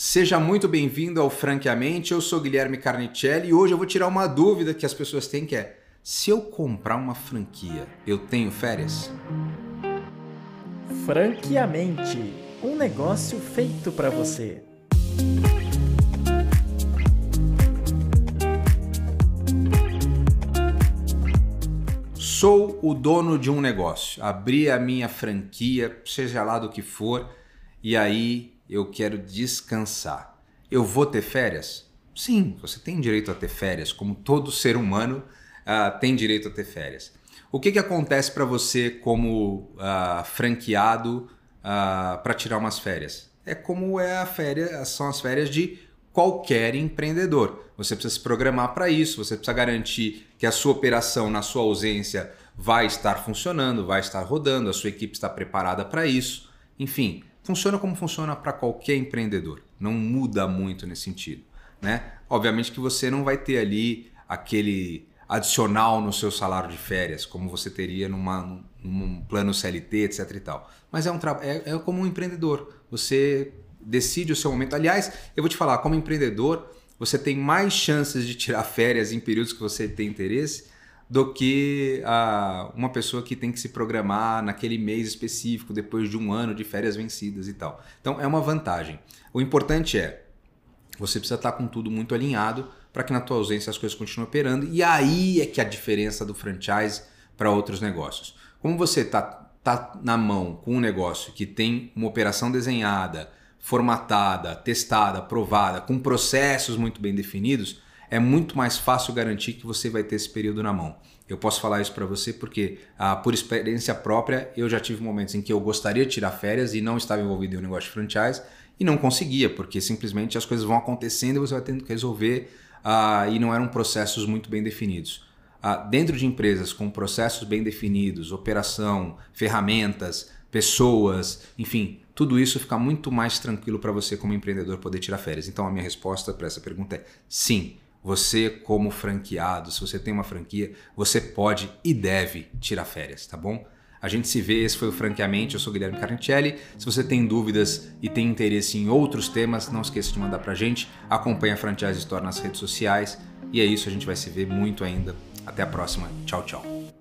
Seja muito bem-vindo ao Franqueamente. Eu sou Guilherme Carnicelli e hoje eu vou tirar uma dúvida que as pessoas têm que é: se eu comprar uma franquia, eu tenho férias? Franqueamente, um negócio feito para você. Sou o dono de um negócio. Abri a minha franquia, seja lá do que for, e aí eu quero descansar. Eu vou ter férias? Sim, você tem direito a ter férias, como todo ser humano uh, tem direito a ter férias. O que, que acontece para você como uh, franqueado uh, para tirar umas férias? É como é a férias, são as férias de qualquer empreendedor. Você precisa se programar para isso, você precisa garantir que a sua operação na sua ausência vai estar funcionando, vai estar rodando, a sua equipe está preparada para isso. Enfim, funciona como funciona para qualquer empreendedor. Não muda muito nesse sentido. Né? Obviamente que você não vai ter ali aquele adicional no seu salário de férias, como você teria numa, num plano CLT, etc. e tal. Mas é, um é, é como um empreendedor. Você decide o seu momento. Aliás, eu vou te falar, como empreendedor, você tem mais chances de tirar férias em períodos que você tem interesse do que a, uma pessoa que tem que se programar naquele mês específico, depois de um ano de férias vencidas e tal. Então é uma vantagem. O importante é, você precisa estar com tudo muito alinhado para que na tua ausência as coisas continuem operando. E aí é que a diferença do franchise para outros negócios. Como você está tá na mão com um negócio que tem uma operação desenhada, formatada, testada, aprovada, com processos muito bem definidos, é muito mais fácil garantir que você vai ter esse período na mão. Eu posso falar isso para você porque, ah, por experiência própria, eu já tive momentos em que eu gostaria de tirar férias e não estava envolvido em um negócio de franchise e não conseguia, porque simplesmente as coisas vão acontecendo e você vai tendo que resolver ah, e não eram processos muito bem definidos. Ah, dentro de empresas com processos bem definidos, operação, ferramentas, pessoas, enfim, tudo isso fica muito mais tranquilo para você como empreendedor poder tirar férias. Então a minha resposta para essa pergunta é sim você, como franqueado, se você tem uma franquia, você pode e deve tirar férias, tá bom? A gente se vê, esse foi o Franqueamente, eu sou Guilherme Carnicelli. Se você tem dúvidas e tem interesse em outros temas, não esqueça de mandar pra gente. Acompanhe a Franchise Store nas redes sociais. E é isso, a gente vai se ver muito ainda. Até a próxima. Tchau, tchau.